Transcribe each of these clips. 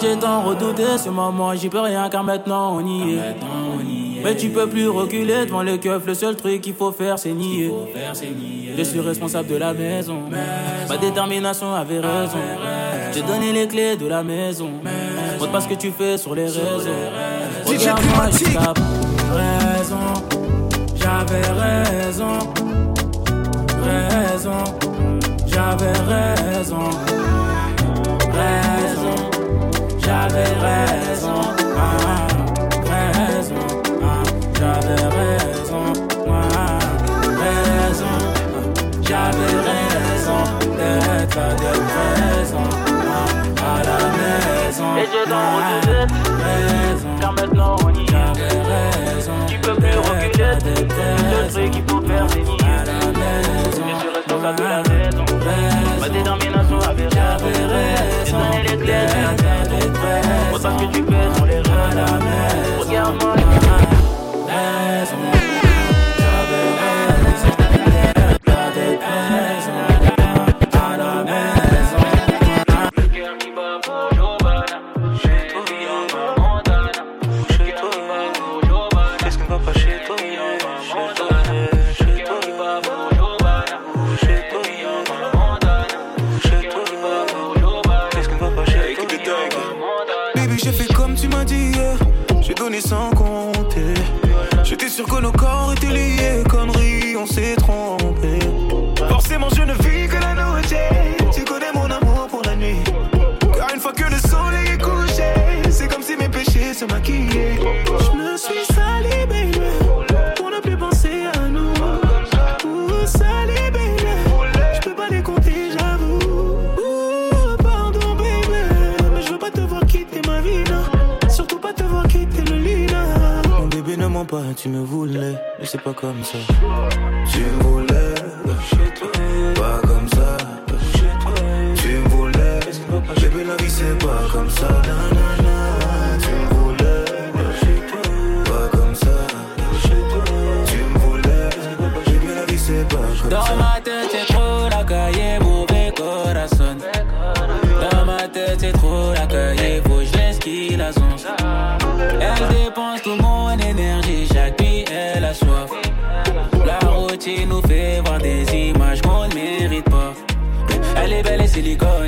j'ai tant redouté ce moment, j'y peux rien car maintenant on y est. Mais tu peux plus reculer devant le keuf, le seul truc qu'il faut faire c'est nier. Je suis responsable de la maison, ma détermination avait raison. J'ai donné les clés de la maison, montre pas ce que tu fais sur les réseaux. Regarde-moi, Raison, j'avais raison, raison, j'avais raison, raison, j'avais raison, ah, raison, ah, j'avais raison, ah, raison, j'avais raison d'être de présent à la maison. Et je t'en raison, car maintenant on y j'avais raison. Tu peux plus reculer, le truc qu'il faut faire à la maison. Je responsable de la maison. Pas, tu me voulais. Mais c'est pas comme ça. Tu me voulais. Pas comme ça. Tu me voulais. Bébé, la vie c'est pas comme ça.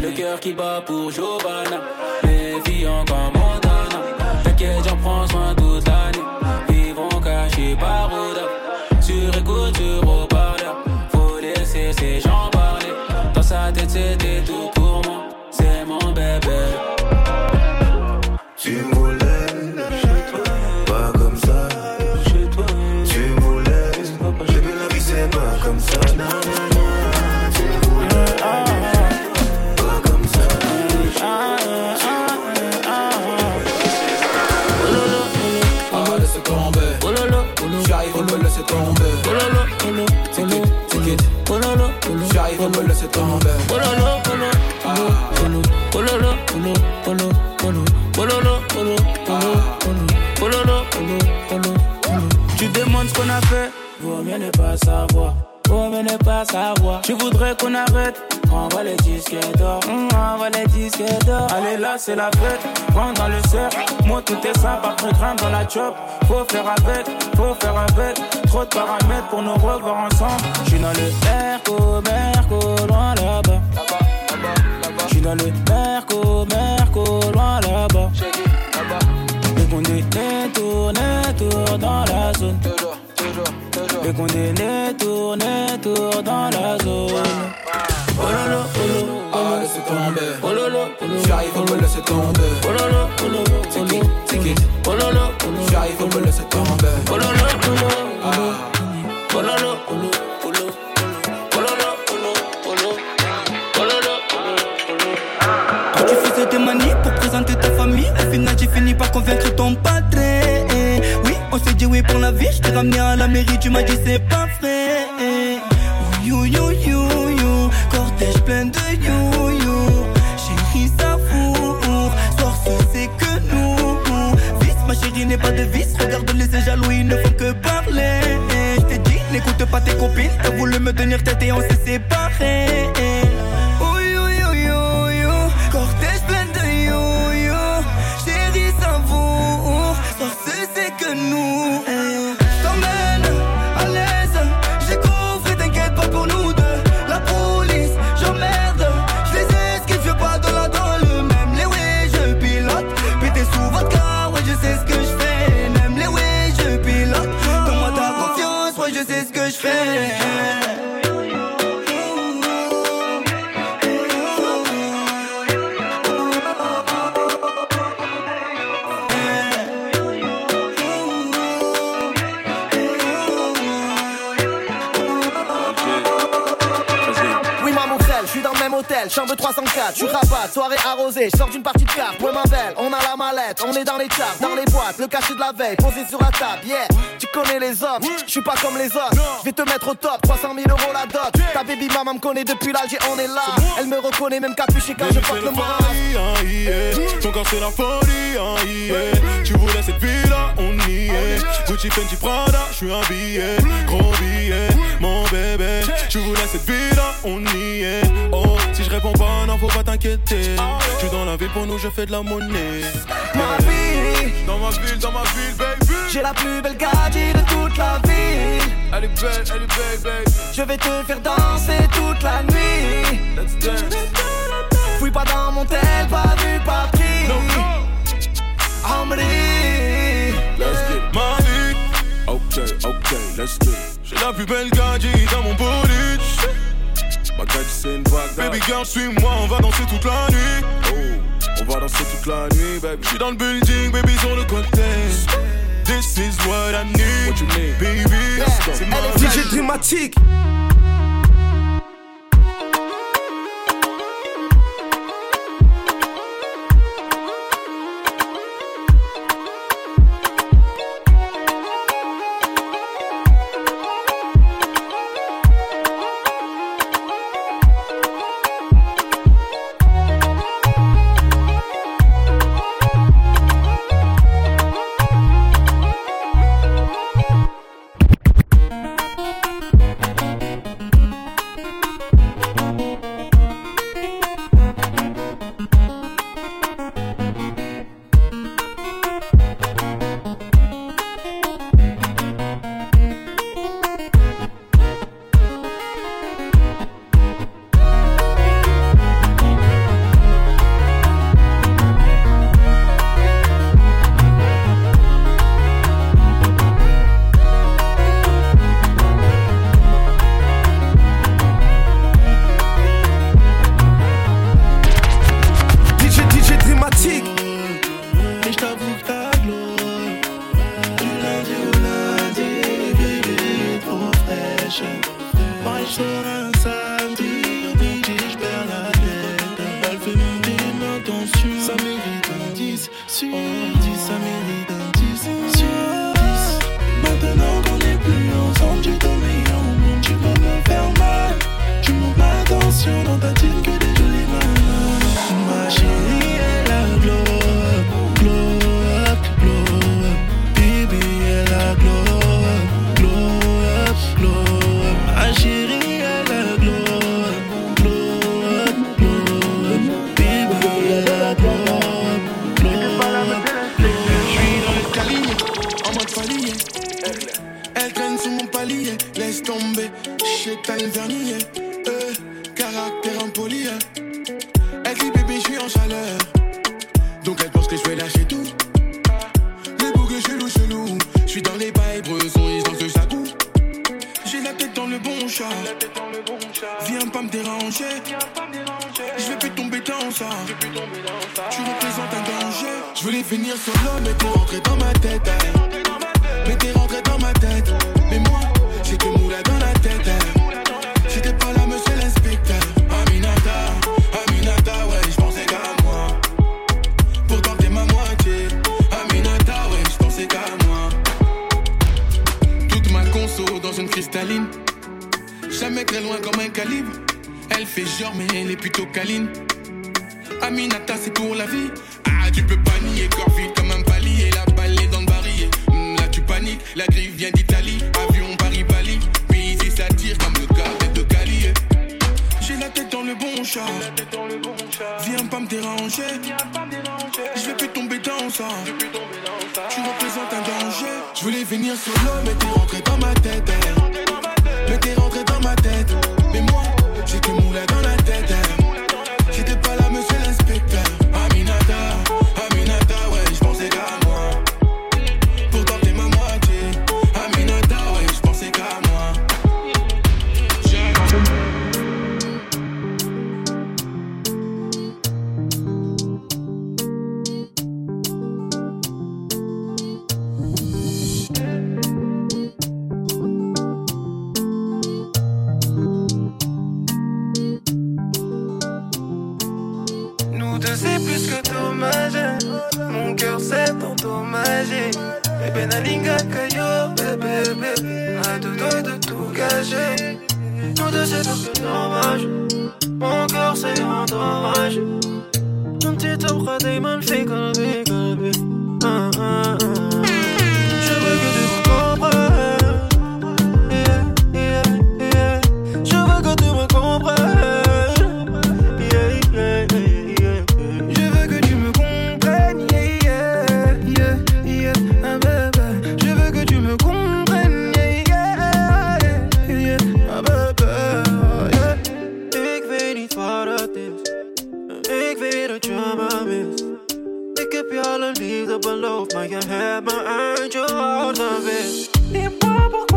Le cœur qui bat pour Giovanna. Méfiant comme Montana. T'inquiète, j'en prends soin toute l'année. Vivront cachés par Oda. Sur écoute, sur haut-parleur. Faut laisser ces gens parler. Dans sa tête, c'était tout J'arrive, on me ne pas savoir. Tu voudrais qu'on arrête, envoie les disques d'or. Hum, envoie les disques d'or. Allez là, c'est la fête. Rentre dans le cercle. Moi, tout est simple, après grimpe dans la chop. Faut faire avec, faut faire avec. Trop de paramètres pour nous revoir ensemble. J'suis dans le Merco, Merco, loin là-bas. J'suis dans le Merco, Merco, loin là-bas. Les condamnés tournent, tournent dans la zone. Les condamnés tournent, tournent dans la zone. Oh lolo, oh lolo, ah, On va laisser tomber. oh lolo, oh lolo. J'arrive, on me laisser tomber. Oh lolo, oh lolo, oh lolo. Ticket, Oh lolo, oh lolo. J'arrive, on me laisser tomber. Oh oh lolo, oh lolo. Pour la vie. Je t'ai ramené à la mairie, tu m'as dit c'est pas vrai. You, you, you, you. Cortège plein de you, you. Chérie, ça fout. Soir, ce c'est que nous. Vice, ma chérie n'est pas de vice. Regarde les jaloux, ils ne font que parler. Je t'ai dit, n'écoute pas tes copines. T'as voulu me tenir tête et on s'est séparés. Chambre 304, tu rabat, soirée arrosée, sors d'une partie de carte, ouais ma belle, on a la mallette, on est dans les charts, dans les boîtes, le cachet de la veille, posé sur la table, yeah, tu connais les hommes, je suis pas comme les autres, je vais te mettre au top, 300 000 euros la dot, ta baby maman me connaît depuis l'Alger, on est là, elle me reconnaît même capuché quand je porte le masque. Ton corps c'est la folie, hein, yeah. tu voulais cette vie là, on y est, Gucci, Fenty, Prada, je suis habillé, gros billet, mon bébé, tu voulais cette vie là, on y est, oh, je réponds pas, non faut pas t'inquiéter, je suis dans la ville pour nous, je fais de la monnaie. Ma vie, dans ma ville, dans ma ville, baby, j'ai la plus belle gadget de toute la ville. Elle est belle, elle est belle, baby. Je vais te faire danser toute la nuit. Let's dance. Fouille pas dans mon tel, pas vu, pas pris. No, no. Let's get vie. Ok, ok, let's it. J'ai la plus belle gadget dans mon bolide. Ma gadget c'est une vague. Baby girl, suis-moi, on va danser toute la nuit. Oh, on va danser toute la nuit, baby. J'suis dans le building, baby, sur le côté. This is what I need. What you need, baby. Yeah. C'est. DJ Dramatique. Très loin comme un calibre. Elle fait genre mais elle est plutôt câline. Aminata c'est pour la vie. Ah tu peux pas nier corps vide comme un palier. La balle est dans le barillet. Hmm, Là tu paniques. La griffe vient d'Italie. Avion Paris-Bali. Puis ici ça tire comme le carnet de Cali. J'ai la tête dans le bon chat. Viens pas me déranger. Je vais plus tomber dans ça. Tu représentes un danger. Je voulais venir solo mais t'es rentré dans ma tête hein. Ma tête wat het is. Ik weet dat je me mist. Ik heb je alle liefde beloofd, maar je My me uit je hart gewist. Die papa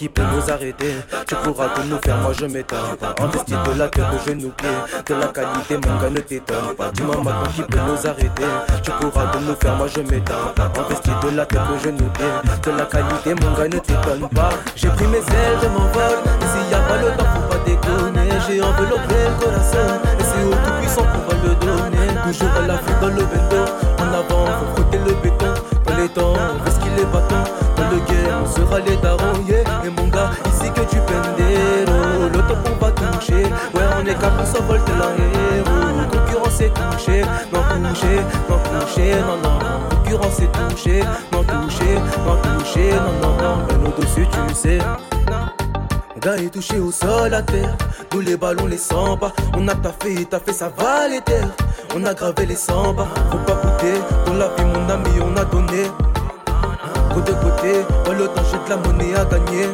qui peut nous arrêter. Tu pourras tout nous faire, moi je m'étonne pas. Investi de la tête au genou pied De la qualité, mon gars ne t'étonne pas. Dis-moi maintenant qui peut nous arrêter. Tu pourras tout nous faire, moi je m'étonne pas. Investi de la tête au genou pied De la qualité, mon gars ne t'étonne pas. J'ai pris mes ailes, je m'envole s'il y a pas le temps, faut pas déconner. J'ai enveloppé le corazon Et c'est au tout puissant qu'on va le donner. Toujours à la vue dans le bendo En avant, faut frotter le Dans les temps, on risque les bâtons Dans le guerre, on sera les darons les capes s'envolent la héros. Concurrence est touchée, non touché, non touché, non non Concurrence est touchée, non touché, non touché, non non non. Mais nous dessus tu sais. mon gars est touché au sol à terre. Tous les ballons les sent pas. On a taffé, taffé ça va les terres. On a gravé les 100 pas. Faut pas goûter Dans la vie mon ami on a donné. Côté côté Dans le temps j'ai de la monnaie à gagner.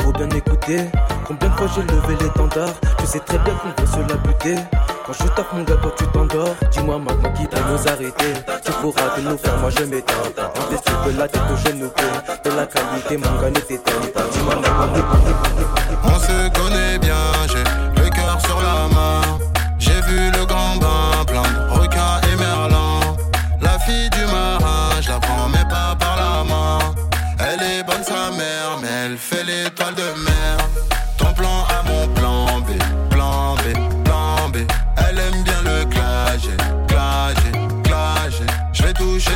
Faut bien écouter. Combien de fois j'ai levé l'étendard Tu sais très bien qu'on veut se la buter Quand je tape mon gars, toi tu t'endors. Dis-moi maintenant qui peut nous arrêter Tu pourras te nous faire, moi je m'éteins Investi de la tête au genou De la qualité, mon gars ne t'éteins pas. Dis-moi maintenant On se connaît bien, j'ai le cœur sur la main. J'ai vu le grand bain plein de requins et merlans La fille du marin, je la prends mais pas par la main. Elle est bonne sa mère, mais elle fait l'étoile de mer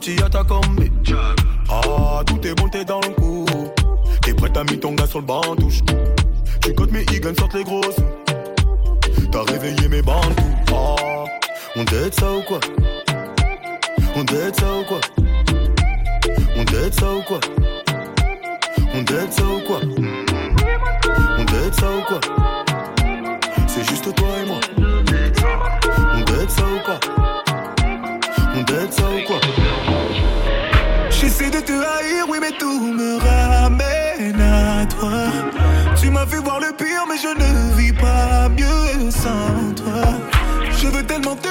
À ta. Ah, tout est bon, t'es dans le coup. T'es prêt à mis ton gars sur le banc touche. Tu cotes mes higgins, sortent les grosses. T'as réveillé mes bandes. Ah, on t'aide ça ou quoi? On t'aide ça ou quoi? On t'aide ça ou quoi? On t'aide ça ou quoi? On t'aide ça ou quoi? C'est juste toi et moi. On t'aide ça ou quoi? J'essaie de te haïr, oui, mais tout me ramène à toi. Tu m'as fait voir le pire, mais je ne vis pas mieux sans toi. Je veux tellement te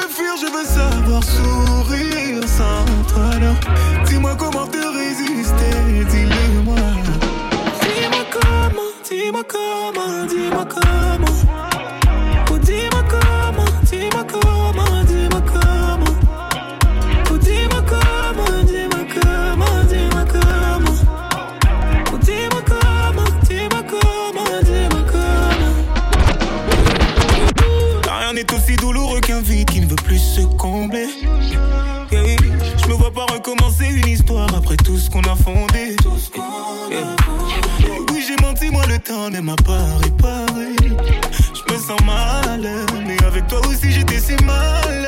savoir sourire sans toi. Dis-moi comment te résister, dis-le-moi. Dis-moi comment, dis-moi comment, dis-moi comment. N'est aussi douloureux qu'un vide qui ne veut plus se combler. Yeah, Je me vois pas recommencer une histoire après tout ce qu'on a fondé. Yeah. J'ai menti, moi le temps ne m'a pas réparé. Je me sens mal, mais avec toi aussi j'étais si mal.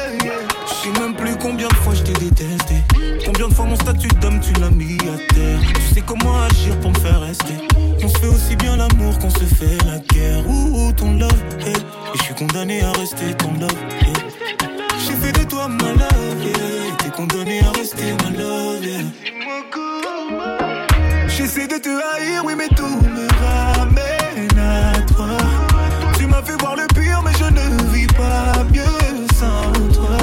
Je sais même plus combien de fois je t'ai détesté. Combien de fois mon statut d'homme tu l'as mis à terre. Tu sais comment agir pour me faire rester. On se fait aussi bien l'amour qu'on se fait la guerre. Ouh, ton love, hey. Et je suis condamné à rester ton love, hey. J'ai fait de toi ma love, yeah. T'es condamné à rester ma love. J'essaie de te haïr, oui, mais tout me ramène à toi. Tu m'as fait voir le pire, mais je ne vis pas mieux sans toi.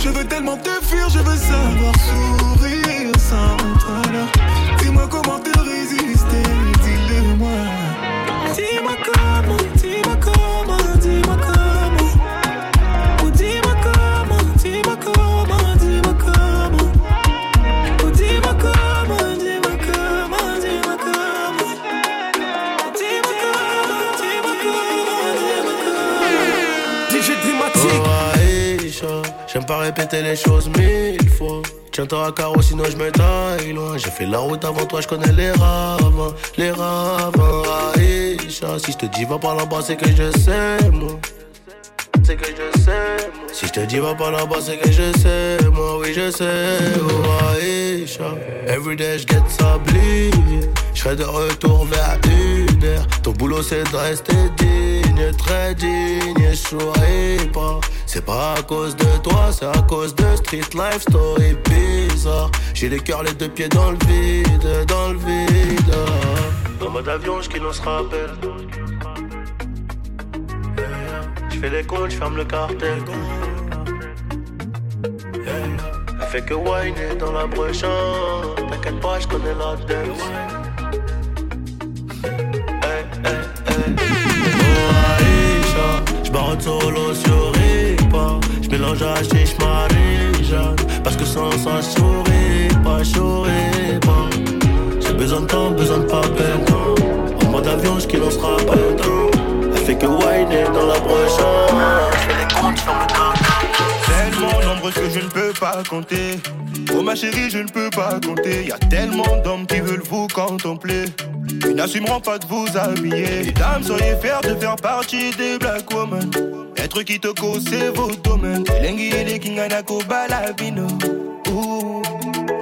Je veux tellement te fuir, je veux savoir sourire sans toi. Dis-moi comment te pas répéter les choses mille fois. Tiens-toi à carreau, sinon je me taille loin. J'ai fait la route avant toi, je connais les ravins, les ravins. Aïcha, si je te dis va par là-bas, c'est que je sais, moi. C'est que je sais, moi. Si je te dis va par là-bas, c'est que je sais, moi, oui, je sais. Oh, Aïcha, everyday je get sablier. Je serai de retour vers une heure. Ton boulot, c'est de rester très digne. Souris pas. C'est pas à cause de toi, c'est à cause de Street Life Story bizarre. J'ai les cœurs, les deux pieds dans le vide, dans le vide. En mode avion, je qui se rappelle. Je fais les comptes, je ferme le cartel. Elle fait que whiner dans la brochure. T'inquiète pas, je connais la dance. J'barre solo sur Ripa. J'mélange à chiche Marie-Jeanne. Parce que sans ça, j'souris pas, j'souris pas. J'ai besoin de temps, besoin de papel. En mode avion, j'qu'il on se rappelle. Elle fait que whiner dans la brochure. J'fais les comptes, j'ferme le cartel. Tellement nombreux que je ne peux pas compter. Oh ma chérie, je ne peux pas compter. Y a tellement d'hommes qui veulent vous contempler. N'assumeront pas de vous habiller. Mesdames, soyez fiers de faire partie des black women. Être cause, c'est vos domaines. Lengi et les kinganako balabino. Ouh.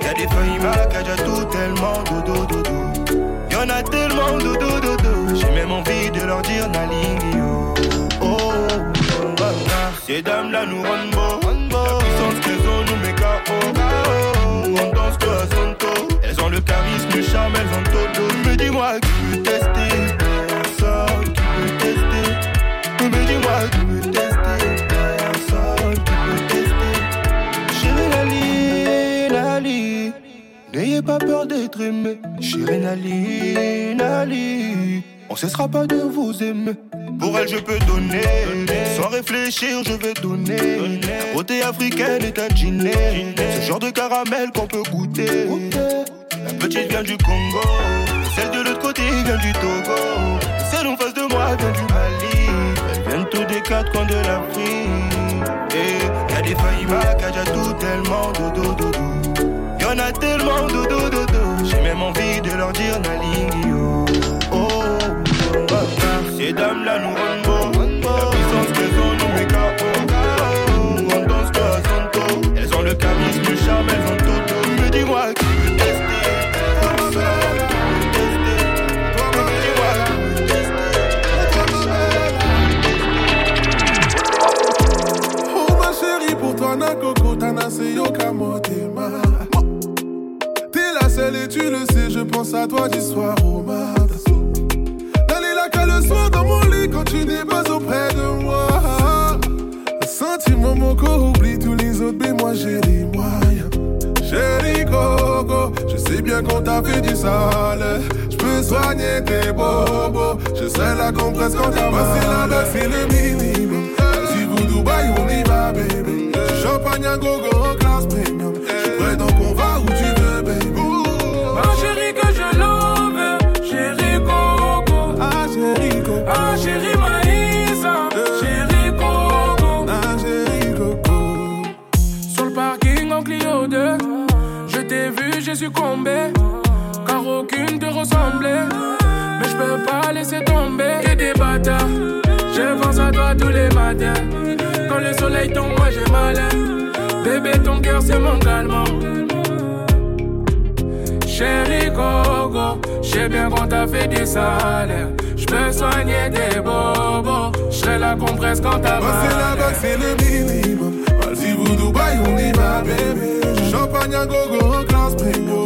Y a des feuilles macaja tout tellement dodo dodo. Y'en a tellement dodo dodo. J'ai même envie de leur dire nalingi oh. Oh. Ces dames là nous rendent beau. La puissance qu'elles ont nous met KO. On danse que à. Le charisme, le charme, elles ont todo. Mais dis-moi qui peut tester personne? Qui peut tester? Mais dis-moi qui peut tester personne? Qui peut tester? Chérie Nali. N'ayez pas peur d'être aimé. Chérie Nali, Nali. On cessera pas de vous aimer. Pour elle, je peux donner. Sans réfléchir, je vais donner. La beauté africaine est un dîner. Ce genre de caramel qu'on peut goûter. La petite vient du Congo. Celle de l'autre côté vient du Togo. Celle en face de moi vient du Mali. Elles viennent tous des quatre coins de à toi du soir au matin. D'aller la cale le soir dans mon quand tu n'es pas auprès de moi. Un sentiment, mon corps oublie tous les autres, mais moi j'ai les moyens. Chérie Coco, je sais bien qu'on t'a fait du sale. Je peux soigner tes bobos. Je serai la compresse quand t'as mal. C'est là-bas, c'est le minimum. Si vous Dubaï, on y va, baby. Champagne à gogo Car aucune te ressemblait. Mais je peux pas laisser tomber. Que des bâtards, je pense à toi tous les matins. Quand le soleil tombe, moi j'ai mal. Bébé, ton cœur c'est mon calmant. Chérie Coco, j'ai bien qu'on t'a fait du salaire. Je peux soigner tes bobos. Je serai la compresse quand t'as Moi c'est mal. là-bas, c'est le minimum. Vas-y, Dubaï, on y va, bébé. Champagne à gogo en classe premium.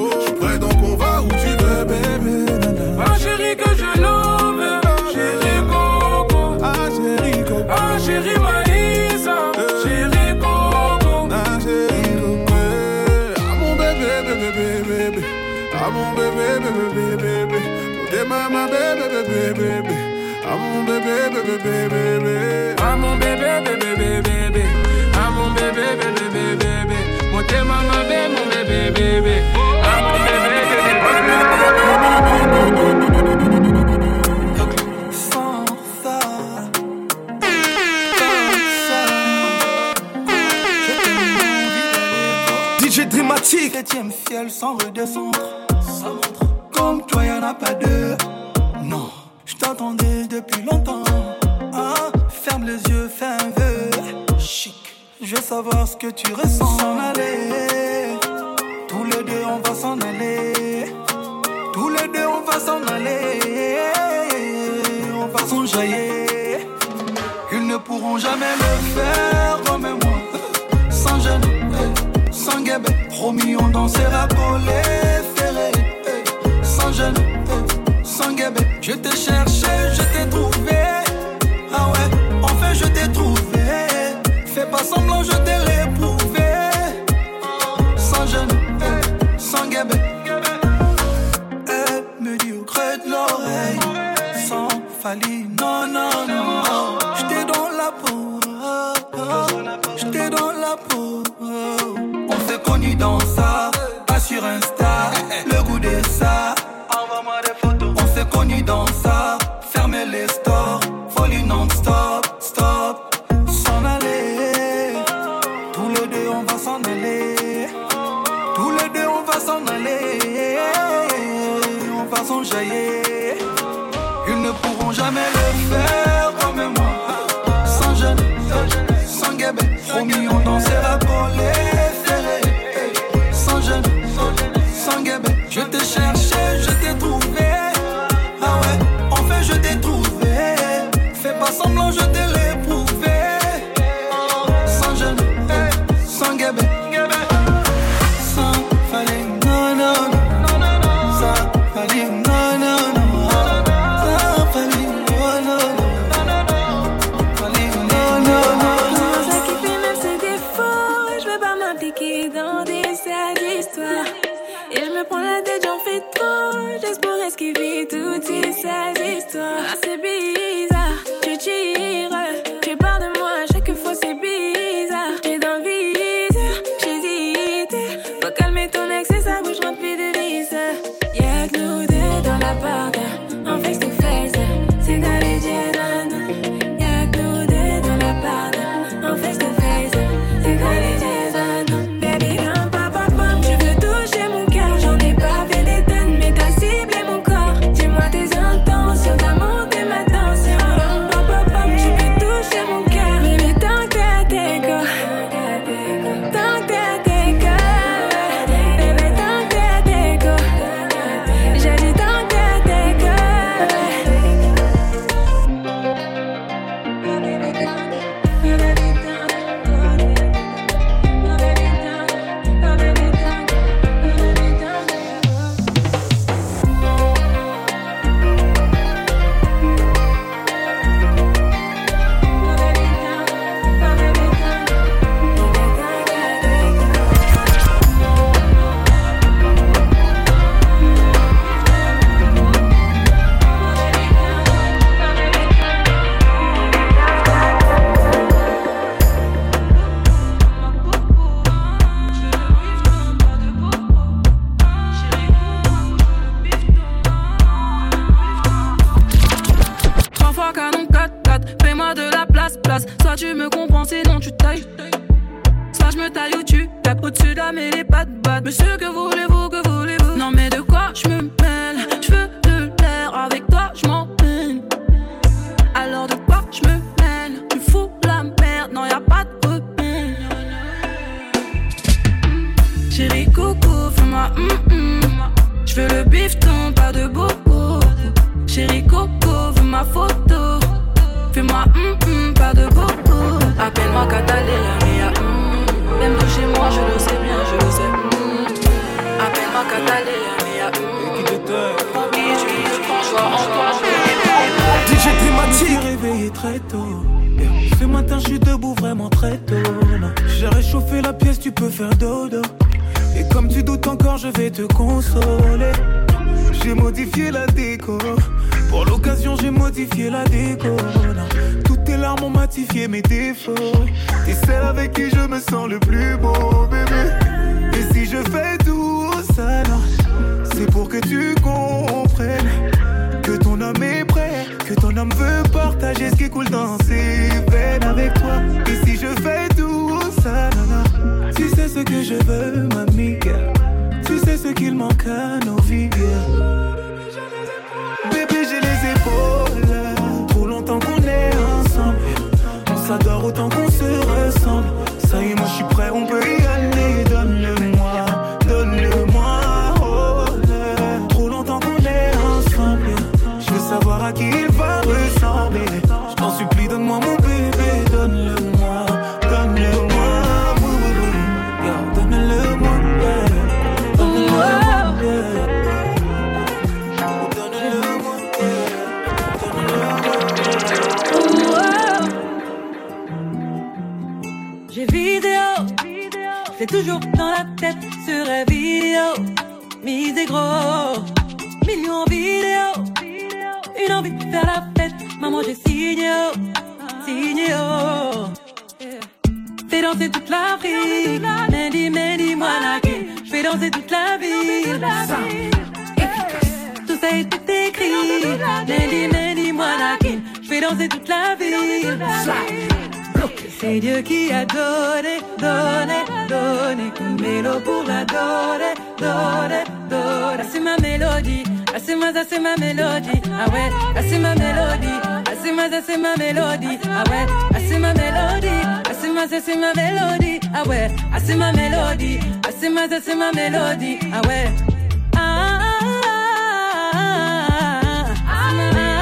Sans redescendre. Comme toi, y'en a pas deux. Non, je t'attendais depuis longtemps. Ah, ferme les yeux, fais un vœu. Chic, je veux savoir ce que tu ressens. S'en aller. Tous les deux, on va s'en aller. Tous les deux, on va s'en aller. On va s'enjailler. Ils ne pourront jamais le faire Promis, on dansera ferré. eh, Sans gêne, sans guébé. Je t'ai cherché, je t'ai trouvé. Ah ouais, enfin je t'ai trouvé. Fais pas semblant, je t'ai va s'en aller. Tous les deux on va s'en aller, on va s'enjailler. Ils ne pourront jamais le faire comme moi. Sans gêne, sans guébé. Promis, on dansera collé, ferré. Sans gêne, sans guébé. Je t'ai cherché, J'ai réchauffé la pièce, tu peux faire dodo. Et comme tu doutes encore, je vais te consoler. J'ai modifié la déco. Pour l'occasion, j'ai modifié la déco. Là. Toutes tes larmes ont matifié mes défauts. T'es celle avec qui je me sens le plus beau, bébé. Et si je fais tout ça, non, c'est pour que tu comprennes que ton homme veut partager ce qui coule dans ses veines avec toi. Et si je fais tout ça, nana, tu sais ce que je veux, mamie, tu sais ce qu'il manque à Danser toute la ville. Tout ça été écrit, Mandy, Mandy, Moanaké. Je fais danser toute la ville. C'est Dieu qui a donné, donné, donné. Une mélo pour la donner, donner. C'est ma mélodie, c'est moi, ça c'est ma mélodie, ah ouais, c'est ma mélodie, c'est moi, ça c'est ma mélodie, ah ouais, c'est ma mélodie, c'est moi, ça c'est ma mélodie, ah ouais, ah c'est ma mélodie, ah c'est moi, ça c'est ma mélodie, ah ouais. Ah, ah, ah, ah, ah,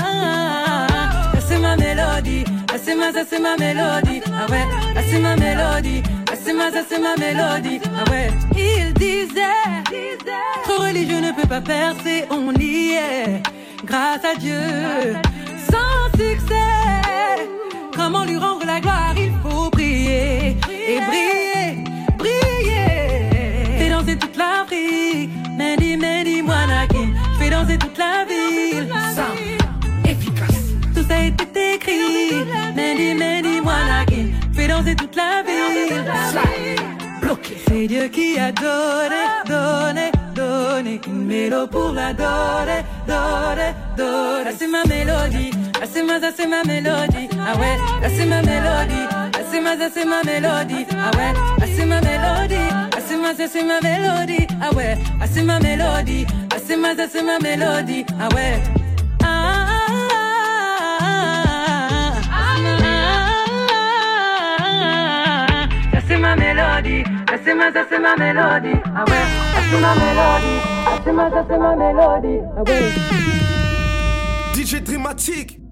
ah, ah, c'est ma mélodie. Ah, c'est ma, ça c'est ma mélodie, ah ouais, ah c'est ma mélodie, ah c'est ma, ça c'est ma mélodie, ah ouais. Il disait, trop religieux ne peut pas percer, on y est, grâce à Dieu, sans succès. Comment lui rendre la gloire, il faut et briller, briller. Fais danser toute l'Afrique, Mandy, Mandy, Moanakin, fais danser toute la ville, tout ça a été écrit. Mandy, Mandy, Moanakin, fais danser toute la ville. C'est Dieu qui a donné, donné, donné une mélo pour la donner, donner, donner. Ah, c'est ma mélodie, ah, c'est ma, ça c'est ma mélodie, ah ouais, ah, c'est ma mélodie, ah, c'est ma, ça c'est ma mélodie, ah ouais, ah, c'est ma mélodie, ah, c'est ma, ça c'est ma mélodie, ah ouais, ah, c'est ma mélodie, ah, c'est ma, ça c'est ma mélodie, ah ouais. Ah, ah, ah, ah, ah, ah, Ça c'est ma mélodie, ça c'est ma, ça c'est ma mélodie, ah ouais, ça c'est ma mélodie, ah c'est ma, ça c'est ma mélodie, ah ouais. DJ Dramatique